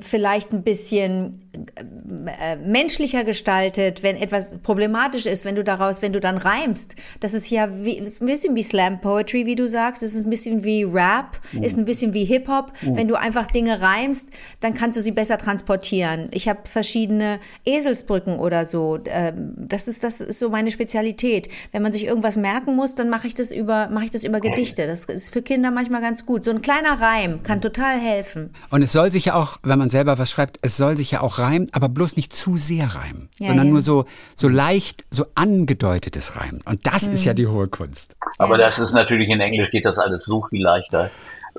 vielleicht ein bisschen äh, menschlicher gestaltet, wenn etwas problematisch ist, wenn du daraus, wenn du dann reimst. Das ist ja wie, ist ein bisschen wie Slam Poetry, wie du sagst. Das ist ein bisschen wie Rap, mhm. ist ein bisschen wie Hip Hop. Mhm. Wenn du einfach Dinge reimst, dann kannst du sie besser transportieren. Ich habe verschiedene Eselsbrücken oder so. Ähm, das ist das ist so meine Spezialität. Wenn man sich irgendwas merken muss, dann mache ich das über mache ich das über Gedichte. Das ist für Kinder manchmal ganz gut. So ein kleiner Reim kann total helfen. Und es soll sich auch wenn man selber was schreibt, es soll sich ja auch reimen, aber bloß nicht zu sehr reimen, Ja, sondern ja. nur so, so leicht, so angedeutetes Reimen. Und das ist Mhm. ja die hohe Kunst. Aber das ist natürlich in Englisch geht das alles so viel leichter,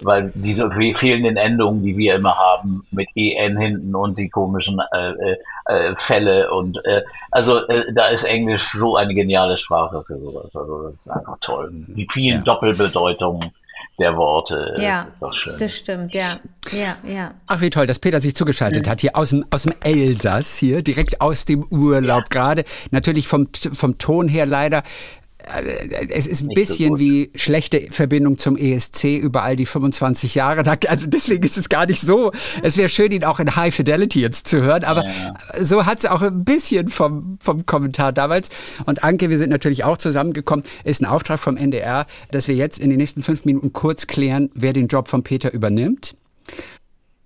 weil diese fehlenden Endungen, die wir immer haben, mit en hinten und die komischen äh, äh, äh, Fälle und äh, also äh, da ist Englisch so eine geniale Sprache für sowas. Also das ist einfach toll. Die vielen Ja. Doppelbedeutungen der Worte, Ja, ist doch schön. das stimmt, ja. Ja, ja. Ach, wie toll, dass Peter sich zugeschaltet hat, hier aus dem, aus dem Elsass, hier direkt aus dem Urlaub gerade. Natürlich vom, vom Ton her leider. Äh, Es ist ein Nicht so bisschen gut. wie schlechte Verbindung zum ESC über all die 25 Jahre. Also deswegen ist es gar nicht so. Es wäre schön, ihn auch in High Fidelity jetzt zu hören, aber so hat es auch ein bisschen vom, vom Kommentar damals. Und Anke, wir sind natürlich auch zusammengekommen, ist ein Auftrag vom NDR, dass wir jetzt in den nächsten fünf Minuten kurz klären, wer den Job von Peter übernimmt.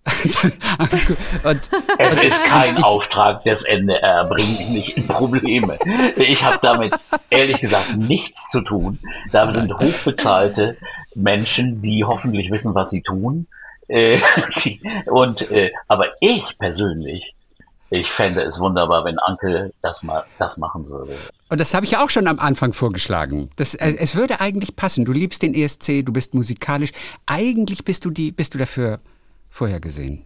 und Es ist kein Auftrag des NDR, bringt mich in Probleme. Ich habe damit ehrlich gesagt nichts zu tun. Da sind hochbezahlte Menschen, die hoffentlich wissen, was sie tun. Äh, die, und äh, aber ich persönlich, ich fände es wunderbar, wenn Anke das mal das machen würde. Und das habe ich ja auch schon am Anfang vorgeschlagen. Das, äh, es würde eigentlich passen. Du liebst den ESC, du bist musikalisch. Eigentlich bist du die, bist du dafür vorhergesehen.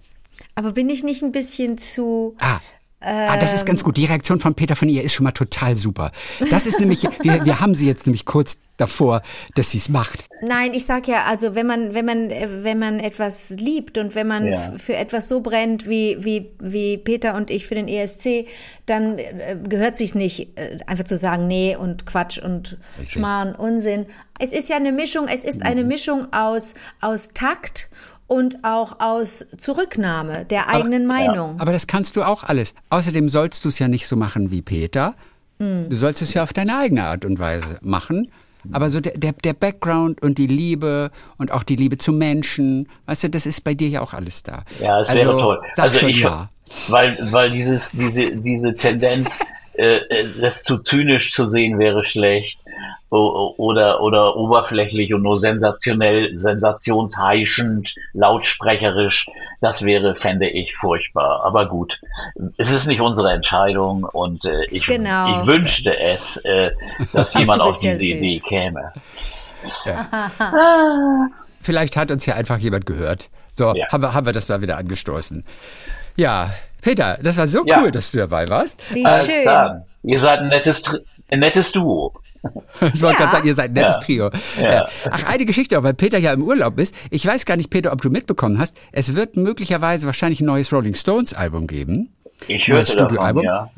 Aber bin ich nicht ein bisschen zu. Ah. Ah, das ist ganz gut. Die Reaktion von Peter von ihr ist schon mal total super. Das ist nämlich, wir, wir haben sie jetzt nämlich kurz davor, dass sie es macht. Nein, ich sag ja, also wenn man, wenn man, wenn man etwas liebt und wenn man Ja. für etwas so brennt wie, wie, wie Peter und ich für den ESC, dann äh, gehört sich's nicht, äh, einfach zu sagen, nee und Quatsch und Richtig. Schmarrn, Unsinn. Es ist ja eine Mischung, es ist eine Mischung aus, aus Takt und auch aus Zurücknahme der eigenen Meinung. Aber das kannst du auch alles. Außerdem sollst du es ja nicht so machen wie Peter. Du sollst es ja auf deine eigene Art und Weise machen. Aber so der, der, der Background und die Liebe und auch die Liebe zu Menschen, weißt du, das ist bei dir ja auch alles da. Ja, es also, wäre toll. Sag also schon ich, ja. weil, weil dieses, diese, diese Tendenz, das zu zynisch zu sehen, wäre schlecht. Oder, oder oberflächlich und nur sensationell, sensationsheischend, lautsprecherisch. Das wäre, fände ich, furchtbar. Aber gut, es ist nicht unsere Entscheidung und äh, ich, Genau. ich wünschte es, äh, dass jemand auf ja diese süß. Idee käme. Vielleicht hat uns ja einfach jemand gehört. So, Ja. haben, wir, haben wir das mal wieder angestoßen. Ja, Peter, das war so Ja. cool, dass du dabei warst. Wie Alles schön. klar. Ihr seid ein nettes, ein nettes Duo. Ich wollte Ja. gerade sagen, ihr seid ein nettes Ja. Trio. Ja. Ja. Ach, eine Geschichte auch, weil Peter ja im Urlaub ist. Ich weiß gar nicht, Peter, ob du mitbekommen hast. Es wird möglicherweise wahrscheinlich ein neues Rolling Stones Album geben. Ich hörte davon, Studioalbum. ja.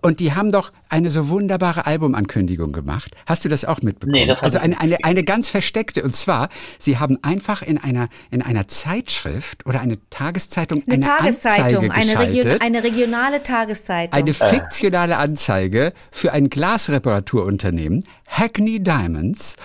Und die haben doch eine so wunderbare Albumankündigung gemacht. Hast du das auch mitbekommen? Nee, das also eine, eine, eine ganz versteckte. Und zwar, sie haben einfach in einer, in einer Zeitschrift oder eine Tageszeitung Eine, eine, Tageszeitung, Anzeige eine, Region, eine regionale Tageszeitung. Eine fiktionale Anzeige für ein Glasreparaturunternehmen, Hackney Diamonds,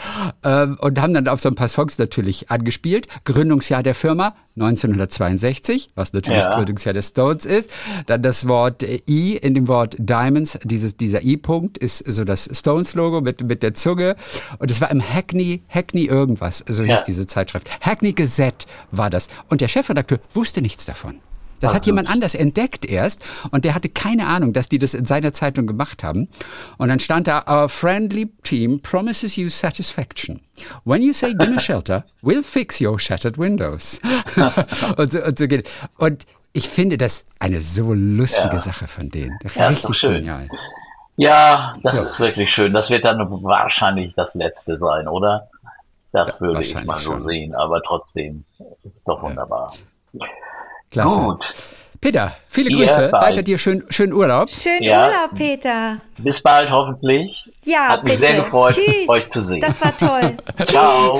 ähm, und haben dann auf so ein paar Songs natürlich angespielt. Gründungsjahr der Firma 1962, was natürlich Ja. Gründungsjahr der Stones ist. Dann das Wort äh, I in dem Wort Diamonds, dieses, dieser I-Punkt ist so das Stones-Logo mit, mit der Zunge. Und es war im Hackney, Hackney irgendwas, so hieß Ja. diese Zeitschrift. Hackney Gazette war das. Und der Chefredakteur wusste nichts davon. Das Ach, hat jemand süß. anders entdeckt erst und der hatte keine Ahnung, dass die das in seiner Zeitung gemacht haben. Und dann stand da, Our friendly team promises you satisfaction. When you say give me shelter, we'll fix your shattered windows. und, so, und so geht. Und ich finde das eine so lustige Ja. Sache von denen. Ja, ist doch schön. genial. Ja, das So. ist wirklich schön. Das wird dann wahrscheinlich das letzte sein, oder? Das Ja, würde ich mal so schon. sehen, aber trotzdem ist es doch wunderbar. Klasse. Gut, Peter, viele Ihr Grüße. beiden. Weiter dir schön, schönen Urlaub. Schönen Ja. Urlaub, Peter. bis bald hoffentlich. Ja, Hat mich bitte. sehr gefreut, Tschüss. euch zu sehen. Das war toll. Ciao.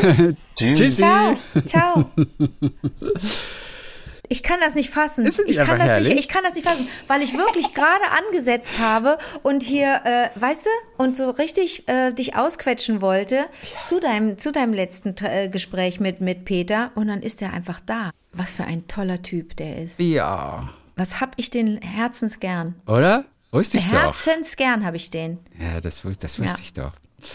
Tschüss. Tschüssi. Ciao. Ciao. Ich kann das nicht fassen. Ich kann das nicht, ich kann das nicht fassen, weil ich wirklich gerade angesetzt habe und hier, äh, weißt du, und so richtig äh, dich ausquetschen wollte zu deinem zu deinem letzten äh, Gespräch mit mit Peter und dann ist er einfach da. Was für ein toller Typ der ist. Ja. Was hab ich den herzensgern? Oder? Wusste ich doch. Herzensgern habe ich den. Ja, das, das wusste Ja. ich doch.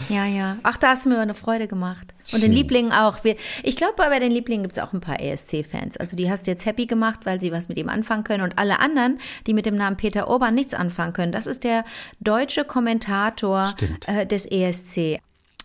Ja, ja. Ach, da hast du mir eine Freude gemacht. Und den Lieblingen auch. Wir, ich glaube, bei den Lieblingen gibt es auch ein paar ESC-Fans. Also die hast du jetzt happy gemacht, weil sie was mit ihm anfangen können. Und alle anderen, die mit dem Namen Peter Urban nichts anfangen können, das ist der deutsche Kommentator äh, des ESC.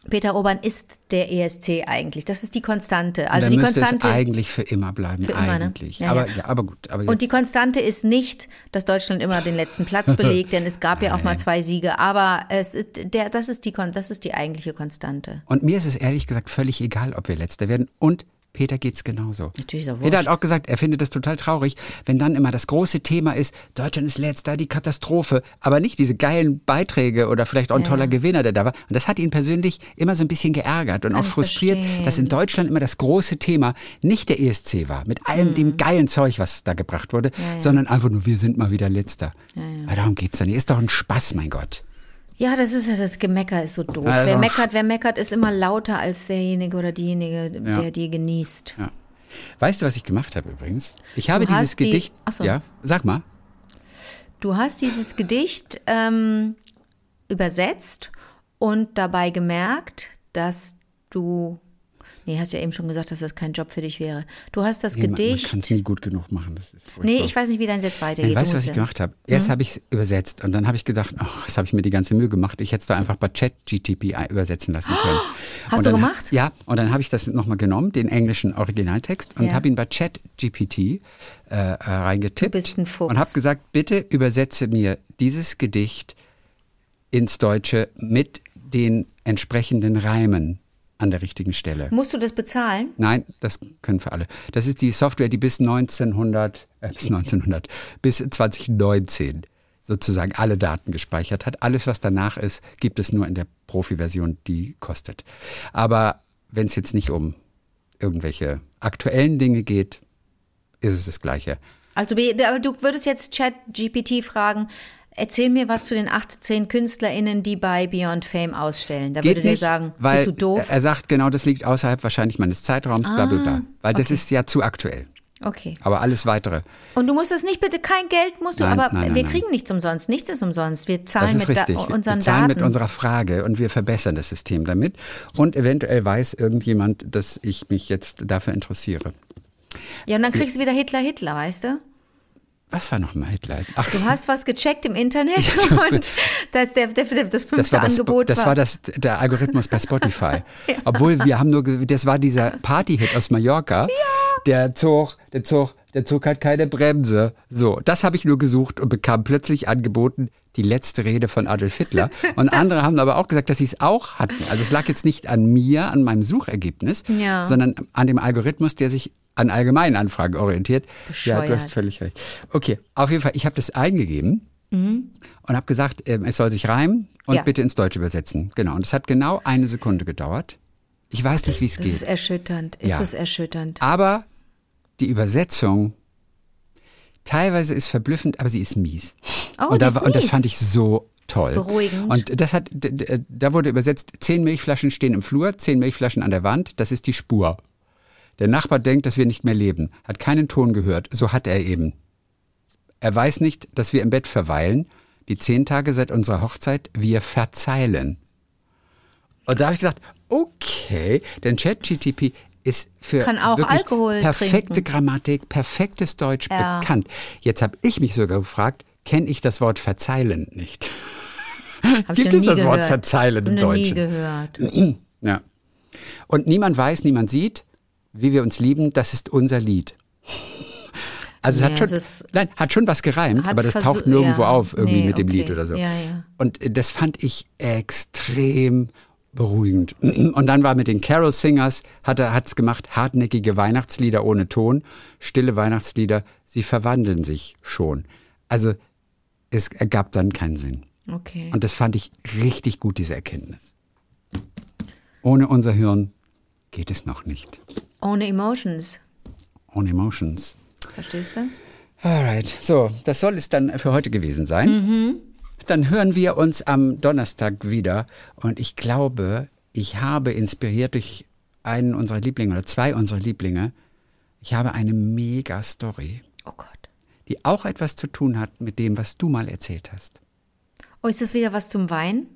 Peter Urban ist der ESC eigentlich. Das ist die Konstante. Also dann die müsste Konstante. es eigentlich für immer bleiben. Für immer, ne? eigentlich. Ja, aber, ja. ja. aber gut. Aber Und die Konstante ist nicht, dass Deutschland immer den letzten Platz belegt, denn es gab ja auch mal zwei Siege. Aber es ist der, das ist die, das ist die eigentliche Konstante. und mir ist es ehrlich gesagt völlig egal, ob wir Letzter werden. Und Peter geht's genauso. Natürlich ist auch Peter hat auch gesagt, er findet es total traurig, wenn dann immer das große Thema ist, Deutschland ist letzter, die Katastrophe, aber nicht diese geilen Beiträge oder vielleicht auch ein toller Gewinner, der da war. Und das hat ihn persönlich immer so ein bisschen geärgert und auch ich frustriert, verstehen. dass in Deutschland immer das große Thema nicht der ESC war, mit allem Mhm. dem geilen Zeug, was da gebracht wurde, sondern einfach nur, wir sind mal wieder letzter. Darum geht's doch nicht. Ist doch ein Spaß, mein Gott. Ja, das ist das Gemecker ist so doof. Ja, ist wer meckert, wer meckert, ist immer lauter als derjenige oder diejenige, der die genießt. Ja. Weißt du, was ich gemacht habe übrigens? Ich habe Du dieses die- Gedicht. Ach so. Ja, sag mal. Du hast dieses Gedicht ähm, übersetzt und dabei gemerkt, dass du. Nee, hast ja eben schon gesagt, dass das kein Job für dich wäre. Du hast das Nee, man- Man Gedicht. kann es nie gut genug machen. Das ist nee, ich weiß nicht, wie dein Satz weitergeht. Weißt Du was ich gemacht habe? Erst habe ich es übersetzt und dann habe ich gedacht, oh, das habe ich mir die ganze Mühe gemacht. Ich hätte es doch einfach bei ChatGTP übersetzen lassen können. Hast Und du gemacht? Ja, und dann habe ich das nochmal genommen, den englischen Originaltext, und Ja. habe ihn bei ChatGPT äh, äh, reingetippt Du bist ein Fuchs. und habe gesagt, bitte übersetze mir dieses Gedicht ins Deutsche mit den entsprechenden Reimen an der richtigen Stelle. Musst du das bezahlen? Nein, das können für alle. Das ist die Software, die bis 1900, äh, bis 1900, bis 2019 sozusagen alle Daten gespeichert hat. Alles, was danach ist, gibt es nur in der Profi-Version, die kostet. Aber wenn es jetzt nicht um irgendwelche aktuellen Dinge geht, ist es das Gleiche. Also, du würdest jetzt ChatGPT fragen, erzähl mir was zu den 18 KünstlerInnen, die bei Beyond Fame ausstellen. Da würde der sagen, weil bist du doof? er sagt, genau das liegt außerhalb wahrscheinlich meines Zeitraums, bla bla bla. Weil das okay. ist ja zu aktuell. Okay. Aber alles weitere. Und du musst es nicht bitte, kein Geld musst du, Nein, aber nein, nein, wir nein. kriegen nichts umsonst. Nichts ist umsonst. Wir Das zahlen mit da richtig. Wir- unseren wir zahlen Daten. mit unserer Frage und wir verbessern das System damit. Und eventuell weiß irgendjemand, dass ich mich jetzt dafür interessiere. ja, und dann kriegst du wieder Hitler, Hitler, weißt du? Was war nochmal Hitler? Ach, Du hast was gecheckt im Internet und das, der, der, das fünfte das war das, Angebot das war das, der Algorithmus bei Spotify. Obwohl wir haben nur, das war dieser Partyhit aus Mallorca. Der Zug, der Zug, der Zug hat keine Bremse. So, das habe ich nur gesucht und bekam plötzlich angeboten die letzte Rede von Adolf Hitler. Und andere haben aber auch gesagt, dass sie es auch hatten. Also es lag jetzt nicht an mir, an meinem Suchergebnis, Ja. sondern an dem Algorithmus, der sich an allgemeinen Anfragen orientiert. Ja, du Bescheuert. hast völlig recht. Okay, auf jeden Fall, ich habe das eingegeben und habe gesagt, ähm, es soll sich reimen und Ja. bitte ins Deutsche übersetzen. Genau. Und es hat genau eine Sekunde gedauert. Ich weiß nicht, wie es Das ist geht. erschütternd. Ist Ja. es erschütternd? Aber die Übersetzung teilweise ist verblüffend, aber sie ist mies. Oh, und, da, ist war- und das mies. fand ich so toll. Beruhigend. Und das hat, da wurde übersetzt, zehn Milchflaschen stehen im Flur, zehn Milchflaschen an der Wand, das ist die Spur. Der Nachbar denkt, dass wir nicht mehr leben, hat keinen Ton gehört, so hat er eben. Er weiß nicht, dass wir im Bett verweilen, die zehn Tage seit unserer Hochzeit, wir verzeilen. Und da habe ich gesagt, okay, denn ChatGTP ist für Kann auch wirklich Alkohol perfekte trinken. Grammatik, perfektes Deutsch Ja. bekannt. Jetzt habe ich mich sogar gefragt, kenne ich das Wort verzeilen nicht? Gibt es das Wort gehört. verzeilen im noch nie Deutschen? gehört. Ja. Und niemand weiß, niemand sieht, wie wir uns lieben, das ist unser Lied. Also es Ja, hat schon, es nein, hat schon was gereimt, aber das taucht nirgendwo ja, auf irgendwie nee, mit dem okay. Lied oder so. Ja, ja. Und das fand ich extrem beruhigend. Und dann war mit den Carol Singers, hat hat's gemacht, hartnäckige Weihnachtslieder ohne Ton, stille Weihnachtslieder, sie verwandeln sich schon. Also es ergab dann keinen Sinn. Okay. Und das fand ich richtig gut, diese Erkenntnis. Ohne unser Hirn geht es noch nicht. Ohne Emotions. Ohne Emotions. Verstehst du? Alright, so, das soll es dann für heute gewesen sein. Dann hören wir uns am Donnerstag wieder und ich glaube, ich habe inspiriert durch einen unserer Lieblinge oder zwei unserer Lieblinge, ich habe eine mega Story, Oh Gott. die auch etwas zu tun hat mit dem, was du mal erzählt hast. Oh, ist das wieder was zum Wein?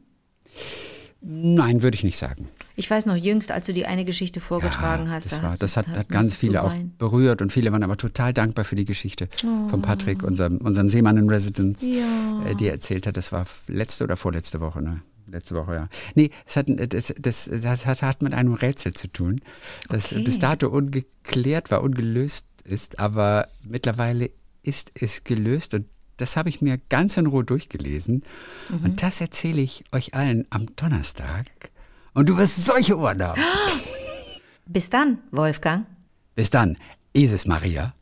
Nein, würde ich nicht sagen. Ich weiß noch jüngst, als du die eine Geschichte vorgetragen Ja, hast. Das, da war, hast das hat, hat ganz musstest du viele auch berührt und viele waren aber total dankbar für die Geschichte von Patrick, unserem, unserem Seemann in Residence, Oh. Ja. äh, die er erzählt hat. Das war letzte oder vorletzte Woche, ne? Letzte Woche, ja. Nee, es hat, das, das, das hat, hat mit einem Rätsel zu tun, das Okay. bis dato ungeklärt war, ungelöst ist, aber mittlerweile ist es gelöst und das habe ich mir ganz in Ruhe durchgelesen. Mhm. Und das erzähle ich euch allen am Donnerstag. Und du wirst solche Ohren haben. Bis dann, Wolfgang. Bis dann, Isis Maria.